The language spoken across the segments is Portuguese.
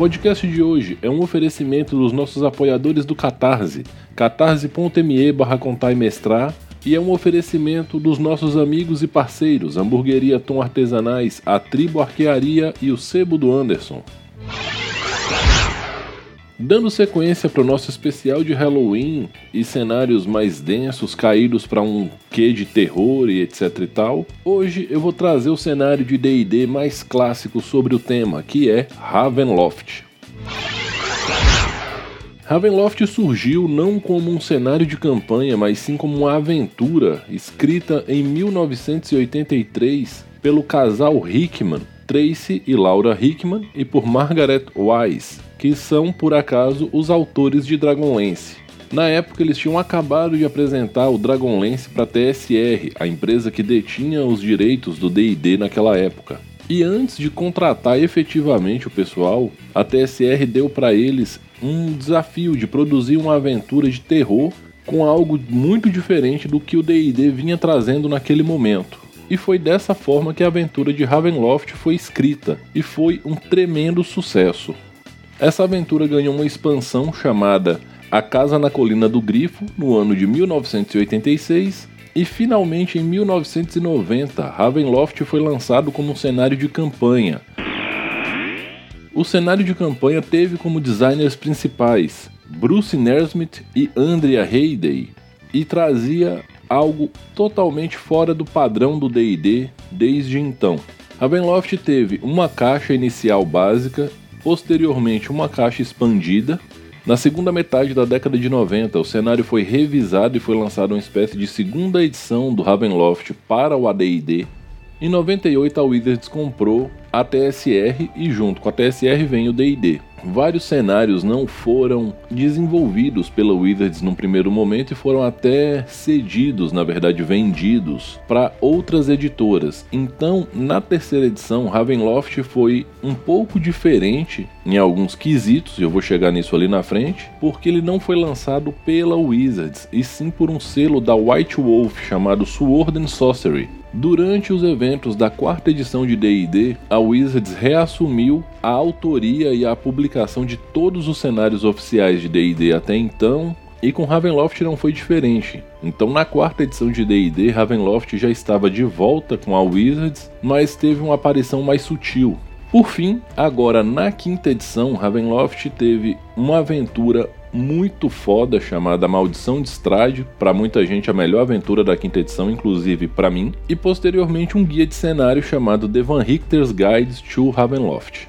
Podcast de hoje é um oferecimento dos nossos apoiadores do Catarse, catarse.me barra contar e mestrar, e é um oferecimento dos nossos amigos e parceiros, Hamburgueria Tom Artesanais, a Tribo Arquearia e o Sebo do Anderson. Dando sequência para o nosso especial de Halloween e cenários mais densos caídos para um quê de terror e etc e tal, hoje eu vou trazer o cenário de D&D mais clássico sobre o tema, que é Ravenloft. Ravenloft surgiu não como um cenário de campanha, mas sim como uma aventura escrita em 1983 pelo casal Hickman, Tracy e Laura Hickman, e por Margaret Wise que são, por acaso, os autores de Dragonlance. Na época, eles tinham acabado de apresentar o Dragonlance para a TSR, a empresa que detinha os direitos do DD naquela época. E antes de contratar efetivamente o pessoal, a TSR deu para eles um desafio de produzir uma aventura de terror com algo muito diferente do que o D&D vinha trazendo naquele momento. E foi dessa forma que a aventura de Ravenloft foi escrita e foi um tremendo sucesso. Essa aventura ganhou uma expansão chamada A Casa na Colina do Grifo no ano de 1986 e finalmente em 1990 Ravenloft foi lançado como um cenário de campanha. O cenário de campanha teve como designers principais Bruce Nersmith e Andrea Hayday e trazia algo totalmente fora do padrão do D&D desde então. Ravenloft teve uma caixa inicial básica posteriormente uma caixa expandida. Na segunda metade da década de 90, o cenário foi revisado e foi lançado uma espécie de segunda edição do Ravenloft para o AD&D. Em 98, a Wizards comprou a TSR e junto com a TSR vem o D&D. Vários cenários não foram desenvolvidos pela Wizards num primeiro momento e foram até cedidos, na verdade vendidos, para outras editoras. Então, na terceira edição, Ravenloft foi um pouco diferente em alguns quesitos, e eu vou chegar nisso ali na frente, porque ele não foi lançado pela Wizards, e sim por um selo da White Wolf chamado Sword and Sorcery. Durante os eventos da quarta edição de D&D, a Wizards reassumiu a autoria e a publicação de todos os cenários oficiais de D&D até então, e com Ravenloft não foi diferente. Então, na quarta edição de D&D, Ravenloft já estava de volta com a Wizards, mas teve uma aparição mais sutil. Por fim, agora na quinta edição, Ravenloft teve uma aventura muito foda chamada Maldição de Strade, para muita gente a melhor aventura da quinta edição, inclusive para mim, e posteriormente um guia de cenário chamado The Van Richter's Guides to Ravenloft.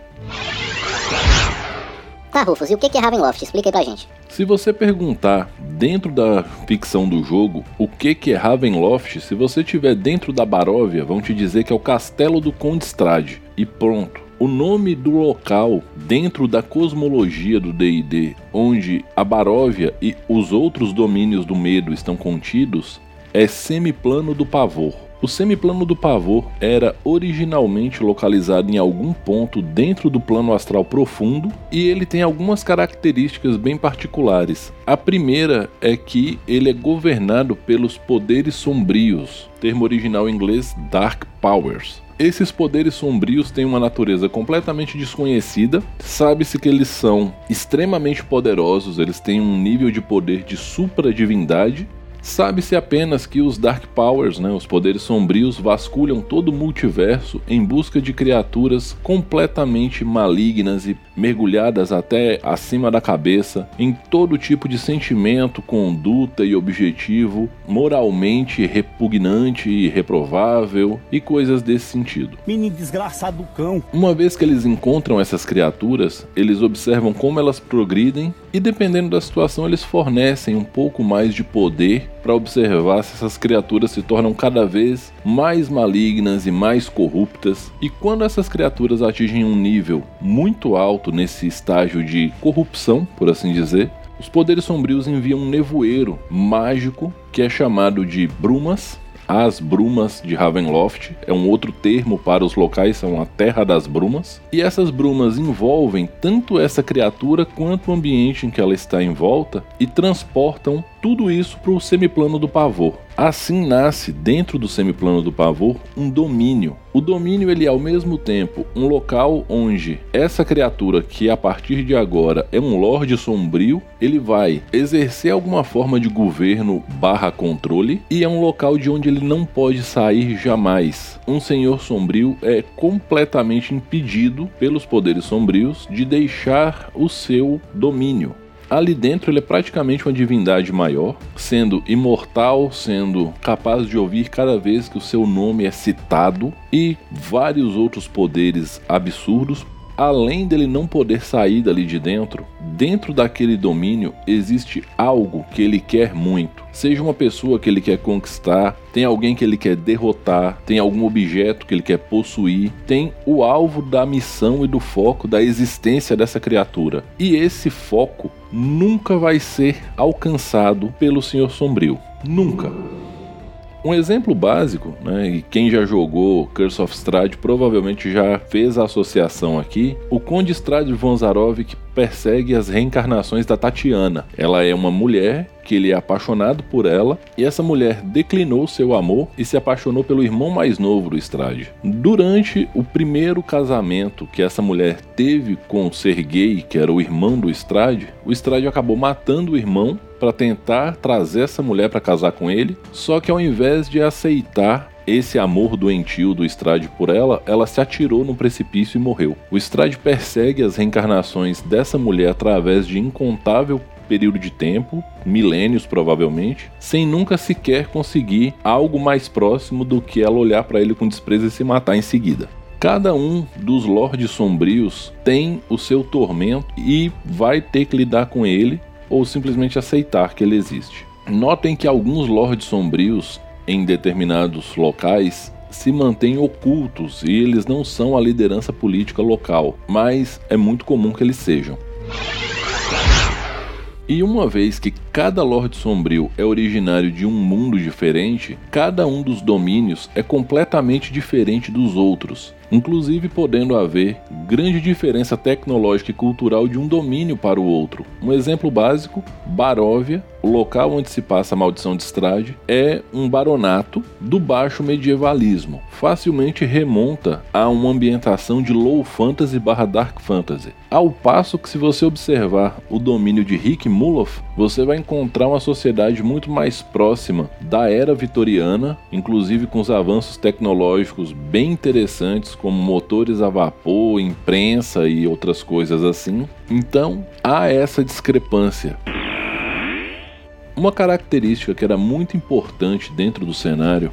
Tá, Rufus, e o que é Ravenloft? Explica aí pra gente. Se você perguntar dentro da ficção do jogo o que é Ravenloft, se você estiver dentro da Baróvia, vão te dizer que é o castelo do Conde Strade. E pronto. O nome do local dentro da cosmologia do D&D, onde a Baróvia e os outros domínios do medo estão contidos, é Semiplano do Pavor. O semiplano do pavor era originalmente localizado em algum ponto dentro do plano astral profundo e ele tem algumas características bem particulares. A primeira é que ele é governado pelos poderes sombrios, termo original em inglês Dark Powers. Esses poderes sombrios têm uma natureza completamente desconhecida. Sabe-se que eles são extremamente poderosos, eles têm um nível de poder de supra-divindade Sabe-se apenas que os Dark Powers, né, os poderes sombrios, vasculham todo o multiverso em busca de criaturas completamente malignas e mergulhadas até acima da cabeça em todo tipo de sentimento, conduta e objetivo moralmente repugnante e reprovável e coisas desse sentido. Menino desgraçado do cão. Uma vez que eles encontram essas criaturas, eles observam como elas progridem e dependendo da situação eles fornecem um pouco mais de poder para observar se essas criaturas se tornam cada vez mais malignas e mais corruptas. E quando essas criaturas atingem um nível muito alto nesse estágio de corrupção, por assim dizer, Os poderes sombrios enviam um nevoeiro mágico que é chamado de brumas as Brumas de Ravenloft é um outro termo para os locais, são a Terra das Brumas. E essas brumas envolvem tanto essa criatura quanto o ambiente em que ela está em volta e transportam tudo isso para o semiplano do pavor. Assim nasce dentro do semiplano do pavor um domínio. O domínio ele é ao mesmo tempo um local onde essa criatura que a partir de agora é um lorde sombrio, ele vai exercer alguma forma de governo barra controle e é um local de onde ele não pode sair jamais. Um senhor sombrio é completamente impedido pelos poderes sombrios de deixar o seu domínio ali dentro ele é praticamente uma divindade maior, sendo imortal, sendo capaz de ouvir cada vez que o seu nome é citado e vários outros poderes absurdos. Além dele não poder sair dali de dentro, dentro daquele domínio existe algo que ele quer muito. Seja uma pessoa que ele quer conquistar, tem alguém que ele quer derrotar, tem algum objeto que ele quer possuir, tem o alvo da missão e do foco da existência dessa criatura. E esse foco nunca vai ser alcançado pelo Senhor Sombrio. Nunca. Um exemplo básico, né, e quem já jogou Curse of Strahd provavelmente já fez a associação aqui, o Conde Strahd Vonzarov que persegue as reencarnações da Tatiana. Ela é uma mulher que ele é apaixonado por ela e essa mulher declinou seu amor e se apaixonou pelo irmão mais novo do Strade. Durante o primeiro casamento que essa mulher teve com o Sergei, que era o irmão do Strade, o Strade acabou matando o irmão para tentar trazer essa mulher para casar com ele, só que ao invés de aceitar esse amor doentio do Strade por ela, ela se atirou no precipício e morreu. O Strade persegue as reencarnações dessa mulher através de incontável período de tempo, milênios provavelmente, sem nunca sequer conseguir algo mais próximo do que ela olhar para ele com desprezo e se matar em seguida. Cada um dos Lordes Sombrios tem o seu tormento e vai ter que lidar com ele ou simplesmente aceitar que ele existe. Notem que alguns Lordes Sombrios, em determinados locais, se mantêm ocultos e eles não são a liderança política local, mas é muito comum que eles sejam. E uma vez que cada Lorde Sombrio é originário de um mundo diferente, cada um dos domínios é completamente diferente dos outros inclusive podendo haver grande diferença tecnológica e cultural de um domínio para o outro. Um exemplo básico: Baróvia, o local onde se passa a maldição de Strade, é um baronato do baixo medievalismo. Facilmente remonta a uma ambientação de low fantasy barra dark fantasy. Ao passo que se você observar o domínio de Rick Muloff, você vai encontrar uma sociedade muito mais próxima da era vitoriana, inclusive com os avanços tecnológicos bem interessantes como motores a vapor, imprensa e outras coisas assim. Então há essa discrepância. Uma característica que era muito importante dentro do cenário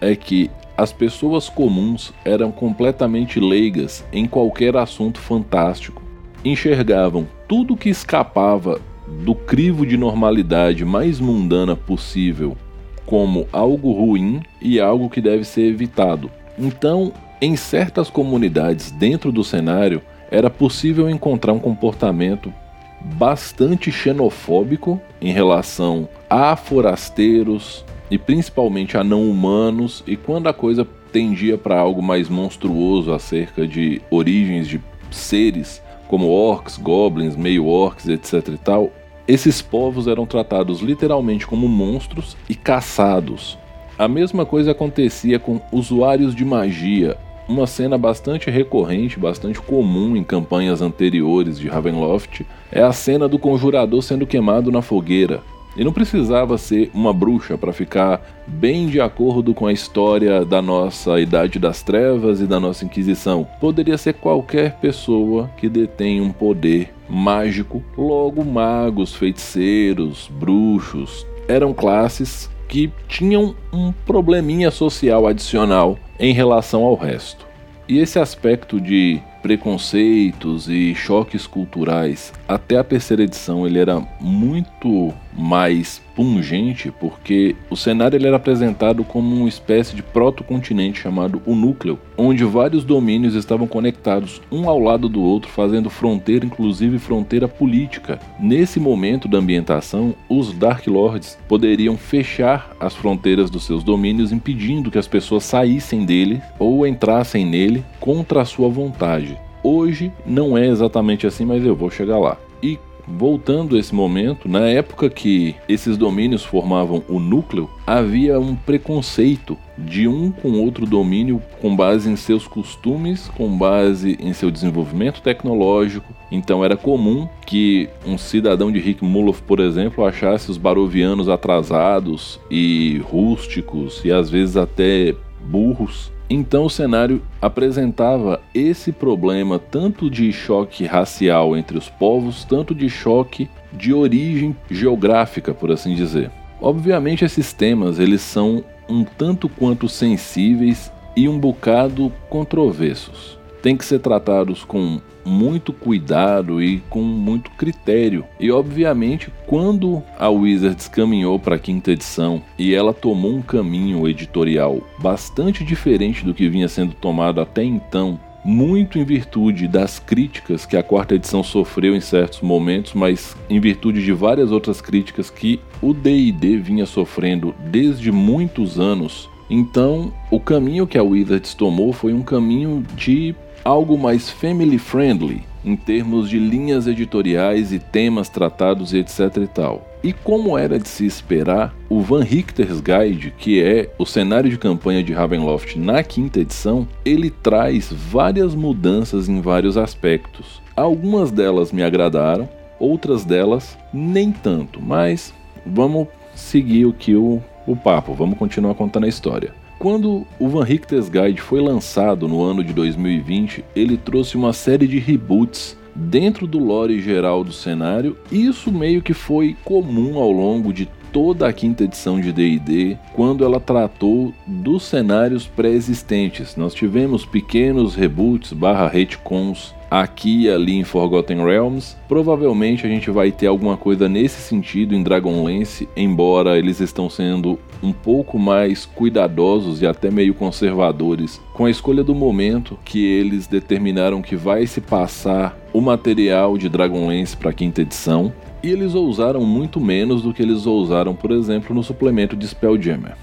é que as pessoas comuns eram completamente leigas em qualquer assunto fantástico. Enxergavam tudo que escapava do crivo de normalidade mais mundana possível como algo ruim e algo que deve ser evitado. Então, em certas comunidades dentro do cenário, era possível encontrar um comportamento bastante xenofóbico em relação a forasteiros e principalmente a não humanos, e quando a coisa tendia para algo mais monstruoso acerca de origens de seres como orcs, goblins, meio-orcs, etc e tal, esses povos eram tratados literalmente como monstros e caçados. A mesma coisa acontecia com usuários de magia uma cena bastante recorrente, bastante comum em campanhas anteriores de Ravenloft é a cena do conjurador sendo queimado na fogueira. E não precisava ser uma bruxa para ficar bem de acordo com a história da nossa Idade das Trevas e da nossa Inquisição. Poderia ser qualquer pessoa que detém um poder mágico, logo magos, feiticeiros, bruxos. Eram classes que tinham um probleminha social adicional em relação ao resto. E esse aspecto de preconceitos e choques culturais, até a terceira edição ele era muito mais pungente, porque o cenário ele era apresentado como uma espécie de protocontinente chamado o Núcleo, onde vários domínios estavam conectados um ao lado do outro, fazendo fronteira, inclusive fronteira política. Nesse momento da ambientação, os Dark Lords poderiam fechar as fronteiras dos seus domínios, impedindo que as pessoas saíssem dele ou entrassem nele contra a sua vontade. Hoje não é exatamente assim, mas eu vou chegar lá. E voltando a esse momento, na época que esses domínios formavam o núcleo, havia um preconceito de um com outro domínio com base em seus costumes, com base em seu desenvolvimento tecnológico. Então era comum que um cidadão de Rick Muloff, por exemplo, achasse os barovianos atrasados e rústicos e às vezes até burros então o cenário apresentava esse problema tanto de choque racial entre os povos, tanto de choque de origem geográfica, por assim dizer. Obviamente esses temas eles são um tanto quanto sensíveis e um bocado controversos. Tem que ser tratados com muito cuidado e com muito critério. E obviamente, quando a Wizards caminhou para a quinta edição e ela tomou um caminho editorial bastante diferente do que vinha sendo tomado até então, muito em virtude das críticas que a quarta edição sofreu em certos momentos, mas em virtude de várias outras críticas que o D&D vinha sofrendo desde muitos anos. Então, o caminho que a Wizards tomou foi um caminho de algo mais family friendly em termos de linhas editoriais e temas tratados e etc e tal. E como era de se esperar, o Van Richter's Guide, que é o cenário de campanha de Ravenloft na quinta edição, ele traz várias mudanças em vários aspectos. Algumas delas me agradaram, outras delas nem tanto, mas vamos seguir o que o, o papo, vamos continuar contando a história. Quando o Van Richter's Guide foi lançado no ano de 2020, ele trouxe uma série de reboots dentro do lore geral do cenário. Isso meio que foi comum ao longo de toda a quinta edição de D&D, quando ela tratou dos cenários pré-existentes. Nós tivemos pequenos reboots barra retcons aqui e ali em Forgotten Realms. Provavelmente a gente vai ter alguma coisa nesse sentido em Dragonlance, embora eles estão sendo um pouco mais cuidadosos e até meio conservadores com a escolha do momento que eles determinaram que vai se passar o material de Dragonlance para a quinta edição. E eles ousaram muito menos do que eles ousaram, por exemplo, no suplemento de Spelljammer.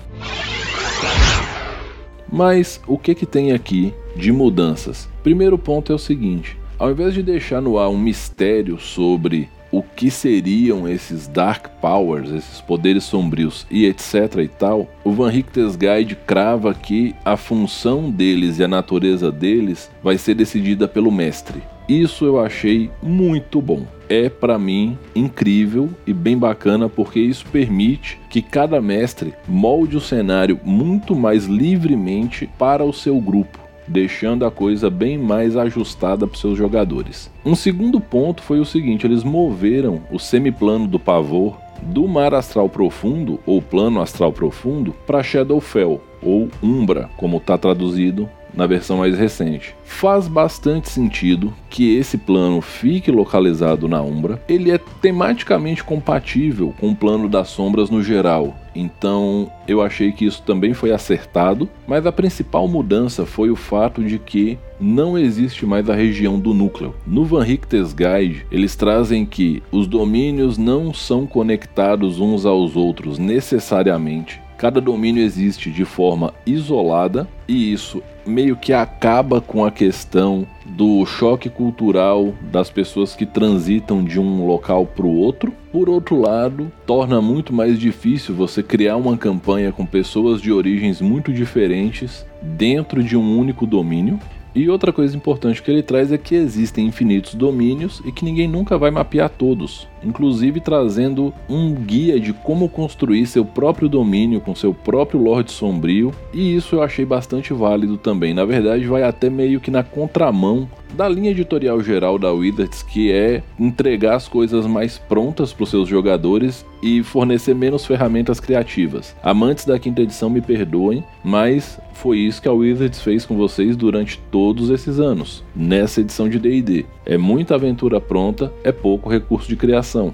Mas o que, que tem aqui de mudanças? Primeiro ponto é o seguinte: ao invés de deixar no ar um mistério sobre o que seriam esses Dark Powers, esses poderes sombrios e etc e tal, o Van Richter's Guide crava que a função deles e a natureza deles vai ser decidida pelo mestre. Isso eu achei muito bom. É para mim incrível e bem bacana porque isso permite que cada mestre molde o cenário muito mais livremente para o seu grupo deixando a coisa bem mais ajustada para seus jogadores. Um segundo ponto foi o seguinte: eles moveram o semiplano do pavor do mar astral profundo ou plano astral profundo para Shadowfell ou Umbra, como está traduzido na versão mais recente. Faz bastante sentido que esse plano fique localizado na Umbra. Ele é tematicamente compatível com o plano das sombras no geral, então eu achei que isso também foi acertado, mas a principal mudança foi o fato de que não existe mais a região do núcleo. No Van Richter's Guide, eles trazem que os domínios não são conectados uns aos outros necessariamente. Cada domínio existe de forma isolada e isso meio que acaba com a questão do choque cultural das pessoas que transitam de um local para o outro. Por outro lado, torna muito mais difícil você criar uma campanha com pessoas de origens muito diferentes dentro de um único domínio. E outra coisa importante que ele traz é que existem infinitos domínios e que ninguém nunca vai mapear todos, inclusive trazendo um guia de como construir seu próprio domínio com seu próprio Lorde Sombrio, e isso eu achei bastante válido também. Na verdade, vai até meio que na contramão da linha editorial geral da Wizards, que é entregar as coisas mais prontas para os seus jogadores e fornecer menos ferramentas criativas. Amantes da quinta edição me perdoem, mas foi isso que a Wizards fez com vocês durante todos esses anos, nessa edição de D&D. É muita aventura pronta, é pouco recurso de criação.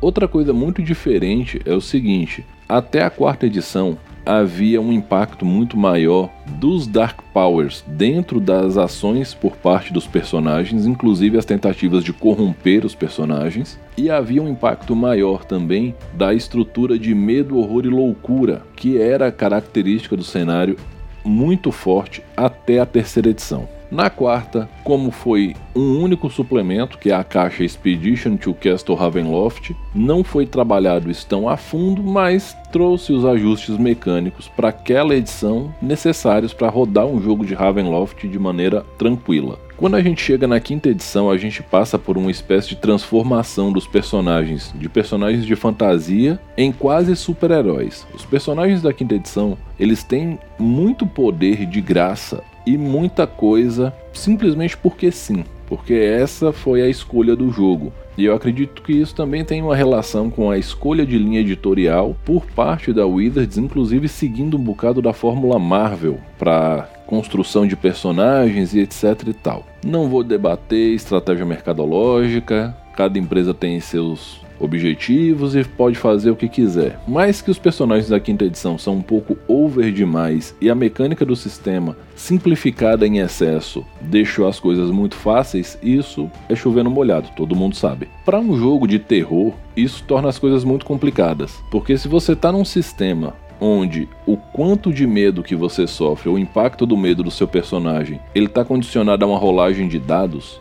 Outra coisa muito diferente é o seguinte: até a quarta edição havia um impacto muito maior dos Dark Powers dentro das ações por parte dos personagens, inclusive as tentativas de corromper os personagens, e havia um impacto maior também da estrutura de medo, horror e loucura, que era característica do cenário muito forte até a terceira edição. Na quarta, como foi um único suplemento, que é a caixa Expedition to Castle Ravenloft, não foi trabalhado tão a fundo, mas trouxe os ajustes mecânicos para aquela edição necessários para rodar um jogo de Ravenloft de maneira tranquila. Quando a gente chega na quinta edição, a gente passa por uma espécie de transformação dos personagens, de personagens de fantasia em quase super-heróis. Os personagens da quinta edição, eles têm muito poder de graça e muita coisa simplesmente porque sim, porque essa foi a escolha do jogo. E eu acredito que isso também tem uma relação com a escolha de linha editorial por parte da Wizards, inclusive seguindo um bocado da fórmula Marvel para construção de personagens e etc e tal. Não vou debater estratégia mercadológica, cada empresa tem seus objetivos e pode fazer o que quiser. Mas que os personagens da quinta edição são um pouco over demais e a mecânica do sistema simplificada em excesso deixou as coisas muito fáceis, isso é chovendo molhado, todo mundo sabe. Para um jogo de terror, isso torna as coisas muito complicadas, porque se você está num sistema onde o quanto de medo que você sofre, o impacto do medo do seu personagem, ele está condicionado a uma rolagem de dados,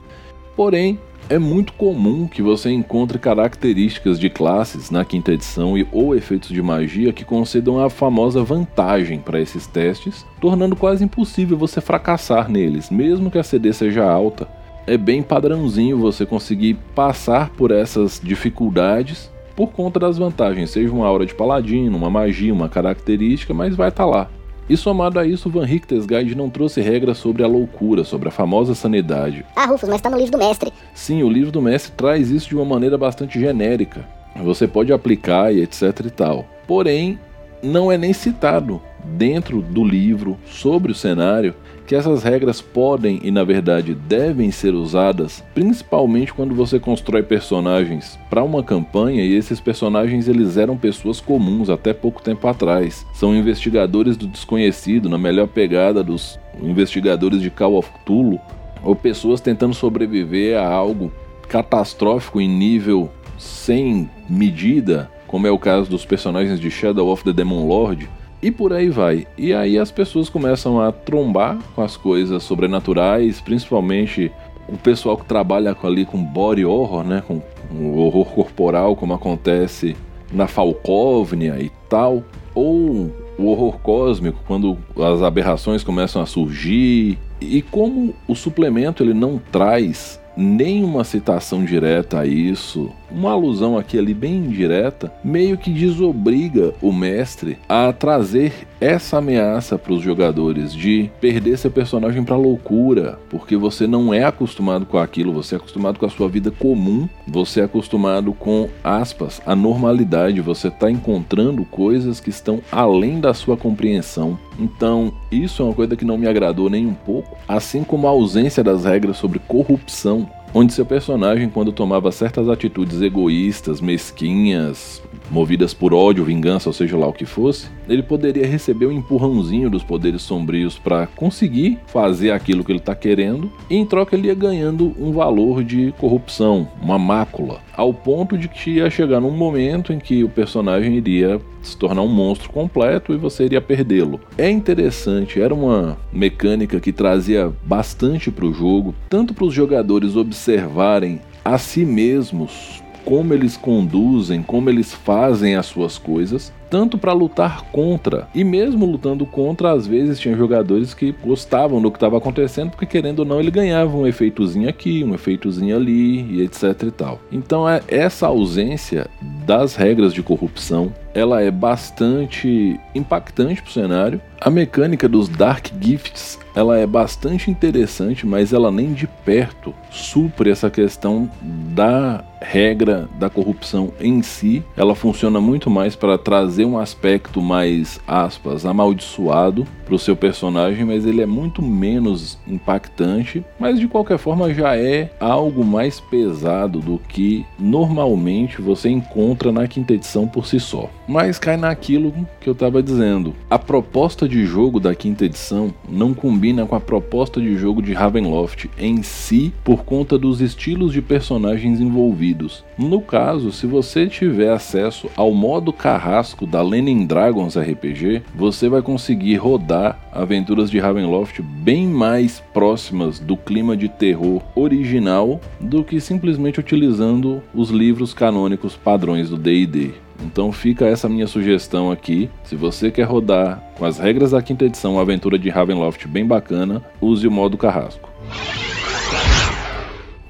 porém é muito comum que você encontre características de classes na quinta edição e ou efeitos de magia que concedam a famosa vantagem para esses testes, tornando quase impossível você fracassar neles, mesmo que a CD seja alta. É bem padrãozinho você conseguir passar por essas dificuldades por conta das vantagens, seja uma aura de paladino, uma magia, uma característica, mas vai estar tá lá. E somado a isso, Van Richter's Guide não trouxe regras sobre a loucura, sobre a famosa sanidade. Ah, Rufus, mas tá no livro do mestre. Sim, o livro do mestre traz isso de uma maneira bastante genérica. Você pode aplicar e etc e tal. Porém, não é nem citado dentro do livro sobre o cenário que essas regras podem e na verdade devem ser usadas, principalmente quando você constrói personagens para uma campanha e esses personagens eles eram pessoas comuns até pouco tempo atrás. São investigadores do desconhecido, na melhor pegada dos investigadores de Call of Cthulhu, ou pessoas tentando sobreviver a algo catastrófico em nível sem medida, como é o caso dos personagens de Shadow of the Demon Lord e por aí vai. E aí as pessoas começam a trombar com as coisas sobrenaturais, principalmente o pessoal que trabalha ali com body horror, né, com o horror corporal, como acontece na Falcóvnia e tal, ou o horror cósmico, quando as aberrações começam a surgir. E como o suplemento ele não traz nenhuma citação direta a isso, uma alusão aqui ali bem indireta, meio que desobriga o mestre a trazer essa ameaça para os jogadores de perder seu personagem para loucura, porque você não é acostumado com aquilo, você é acostumado com a sua vida comum, você é acostumado com aspas, a normalidade, você está encontrando coisas que estão além da sua compreensão. Então, isso é uma coisa que não me agradou nem um pouco, assim como a ausência das regras sobre corrupção onde seu personagem, quando tomava certas atitudes egoístas, mesquinhas, movidas por ódio, vingança, ou seja lá o que fosse, ele poderia receber um empurrãozinho dos poderes sombrios para conseguir fazer aquilo que ele está querendo, e em troca ele ia ganhando um valor de corrupção, uma mácula, ao ponto de que ia chegar num momento em que o personagem iria se tornar um monstro completo e você iria perdê-lo. É interessante, era uma mecânica que trazia bastante para o jogo, tanto para os jogadores observarem a si mesmos como eles conduzem, como eles fazem as suas coisas, tanto para lutar contra. E mesmo lutando contra, às vezes tinha jogadores que gostavam do que estava acontecendo, porque querendo ou não, ele ganhava um efeitozinho aqui, um efeitozinho ali e etc e tal. Então é essa ausência das regras de corrupção, ela é bastante impactante para o cenário. A mecânica dos Dark Gifts, ela é bastante interessante, mas ela nem de perto supre essa questão da regra da corrupção em si. Ela funciona muito mais para trazer trazer um aspecto mais, aspas, amaldiçoado para o seu personagem, mas ele é muito menos impactante. Mas de qualquer forma já é algo mais pesado do que normalmente você encontra na quinta edição por si só. Mas cai naquilo que eu estava dizendo. A proposta de jogo da quinta edição não combina com a proposta de jogo de Ravenloft em si por conta dos estilos de personagens envolvidos. No caso, se você tiver acesso ao modo carrasco da Lenin Dragons RPG, você vai conseguir rodar aventuras de Ravenloft bem mais próximas do clima de terror original do que simplesmente utilizando os livros canônicos padrões do D&D. Então fica essa minha sugestão aqui. Se você quer rodar com as regras da quinta edição uma aventura de Ravenloft bem bacana, use o modo carrasco.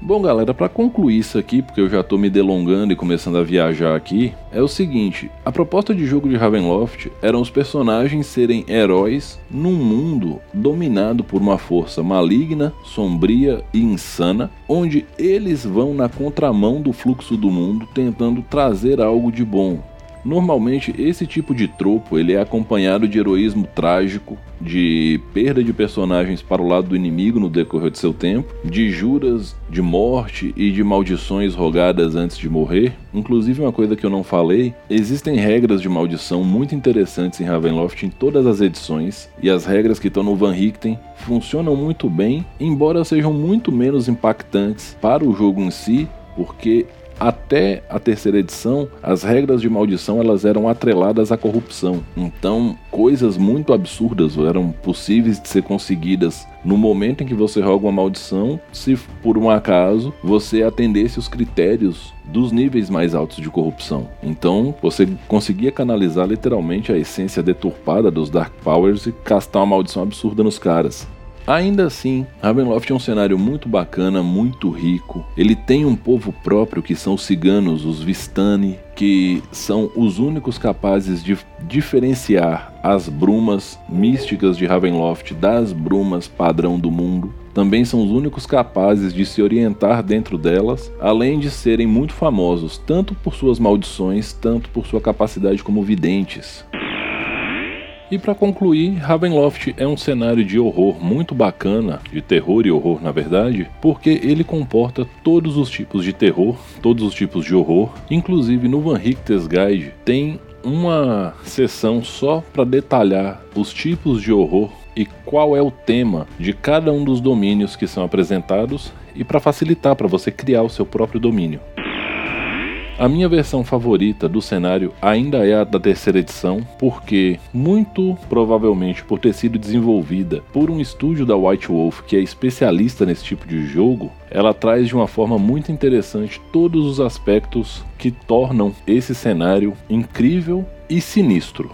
Bom, galera, para concluir isso aqui, porque eu já tô me delongando e começando a viajar aqui, é o seguinte: a proposta de jogo de Ravenloft eram os personagens serem heróis num mundo dominado por uma força maligna, sombria e insana, onde eles vão na contramão do fluxo do mundo tentando trazer algo de bom, Normalmente esse tipo de tropo ele é acompanhado de heroísmo trágico, de perda de personagens para o lado do inimigo no decorrer de seu tempo, de juras de morte e de maldições rogadas antes de morrer. Inclusive uma coisa que eu não falei, existem regras de maldição muito interessantes em Ravenloft em todas as edições, e as regras que estão no Van Richten funcionam muito bem, embora sejam muito menos impactantes para o jogo em si, porque até a terceira edição, as regras de maldição elas eram atreladas à corrupção. Então, coisas muito absurdas eram possíveis de ser conseguidas no momento em que você roga uma maldição, se por um acaso você atendesse os critérios dos níveis mais altos de corrupção. Então, você conseguia canalizar literalmente a essência deturpada dos Dark Powers e castar uma maldição absurda nos caras. Ainda assim, Ravenloft é um cenário muito bacana, muito rico. Ele tem um povo próprio que são os ciganos, os Vistani, que são os únicos capazes de diferenciar as brumas místicas de Ravenloft das brumas padrão do mundo. Também são os únicos capazes de se orientar dentro delas, além de serem muito famosos tanto por suas maldições, tanto por sua capacidade como videntes. E para concluir, Ravenloft é um cenário de horror muito bacana, de terror e horror na verdade, porque ele comporta todos os tipos de terror, todos os tipos de horror, inclusive no Van Richter's Guide tem uma sessão só para detalhar os tipos de horror e qual é o tema de cada um dos domínios que são apresentados e para facilitar para você criar o seu próprio domínio. A minha versão favorita do cenário ainda é a da terceira edição, porque, muito provavelmente por ter sido desenvolvida por um estúdio da White Wolf que é especialista nesse tipo de jogo, ela traz de uma forma muito interessante todos os aspectos que tornam esse cenário incrível e sinistro.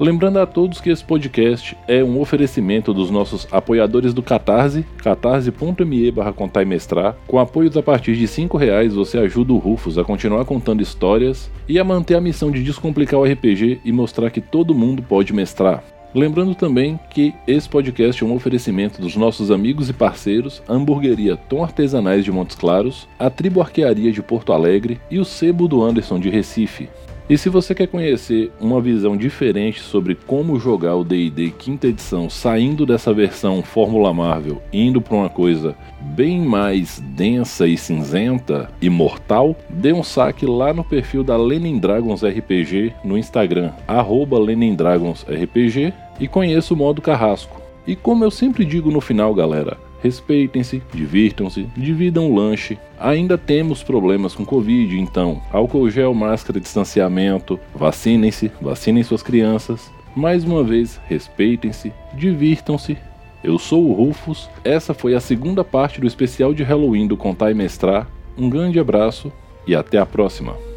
Lembrando a todos que esse podcast é um oferecimento dos nossos apoiadores do Catarse, catarse.me barra mestrar. Com apoios a partir de R$ reais você ajuda o Rufus a continuar contando histórias e a manter a missão de descomplicar o RPG e mostrar que todo mundo pode mestrar. Lembrando também que esse podcast é um oferecimento dos nossos amigos e parceiros, a Hamburgueria Tom Artesanais de Montes Claros, a Tribo Arquearia de Porto Alegre e o Sebo do Anderson de Recife. E se você quer conhecer uma visão diferente sobre como jogar o D&D quinta edição, saindo dessa versão Fórmula Marvel, indo para uma coisa bem mais densa e cinzenta e mortal, dê um saque lá no perfil da Lenin Dragons RPG no Instagram, arroba Lenin Dragons RPG, e conheça o modo carrasco. E como eu sempre digo no final, galera, Respeitem-se, divirtam-se, dividam o lanche. Ainda temos problemas com Covid, então álcool gel, máscara, distanciamento, vacinem-se, vacinem suas crianças. Mais uma vez, respeitem-se, divirtam-se. Eu sou o Rufus, essa foi a segunda parte do especial de Halloween do Contar e Mestrar. Um grande abraço e até a próxima!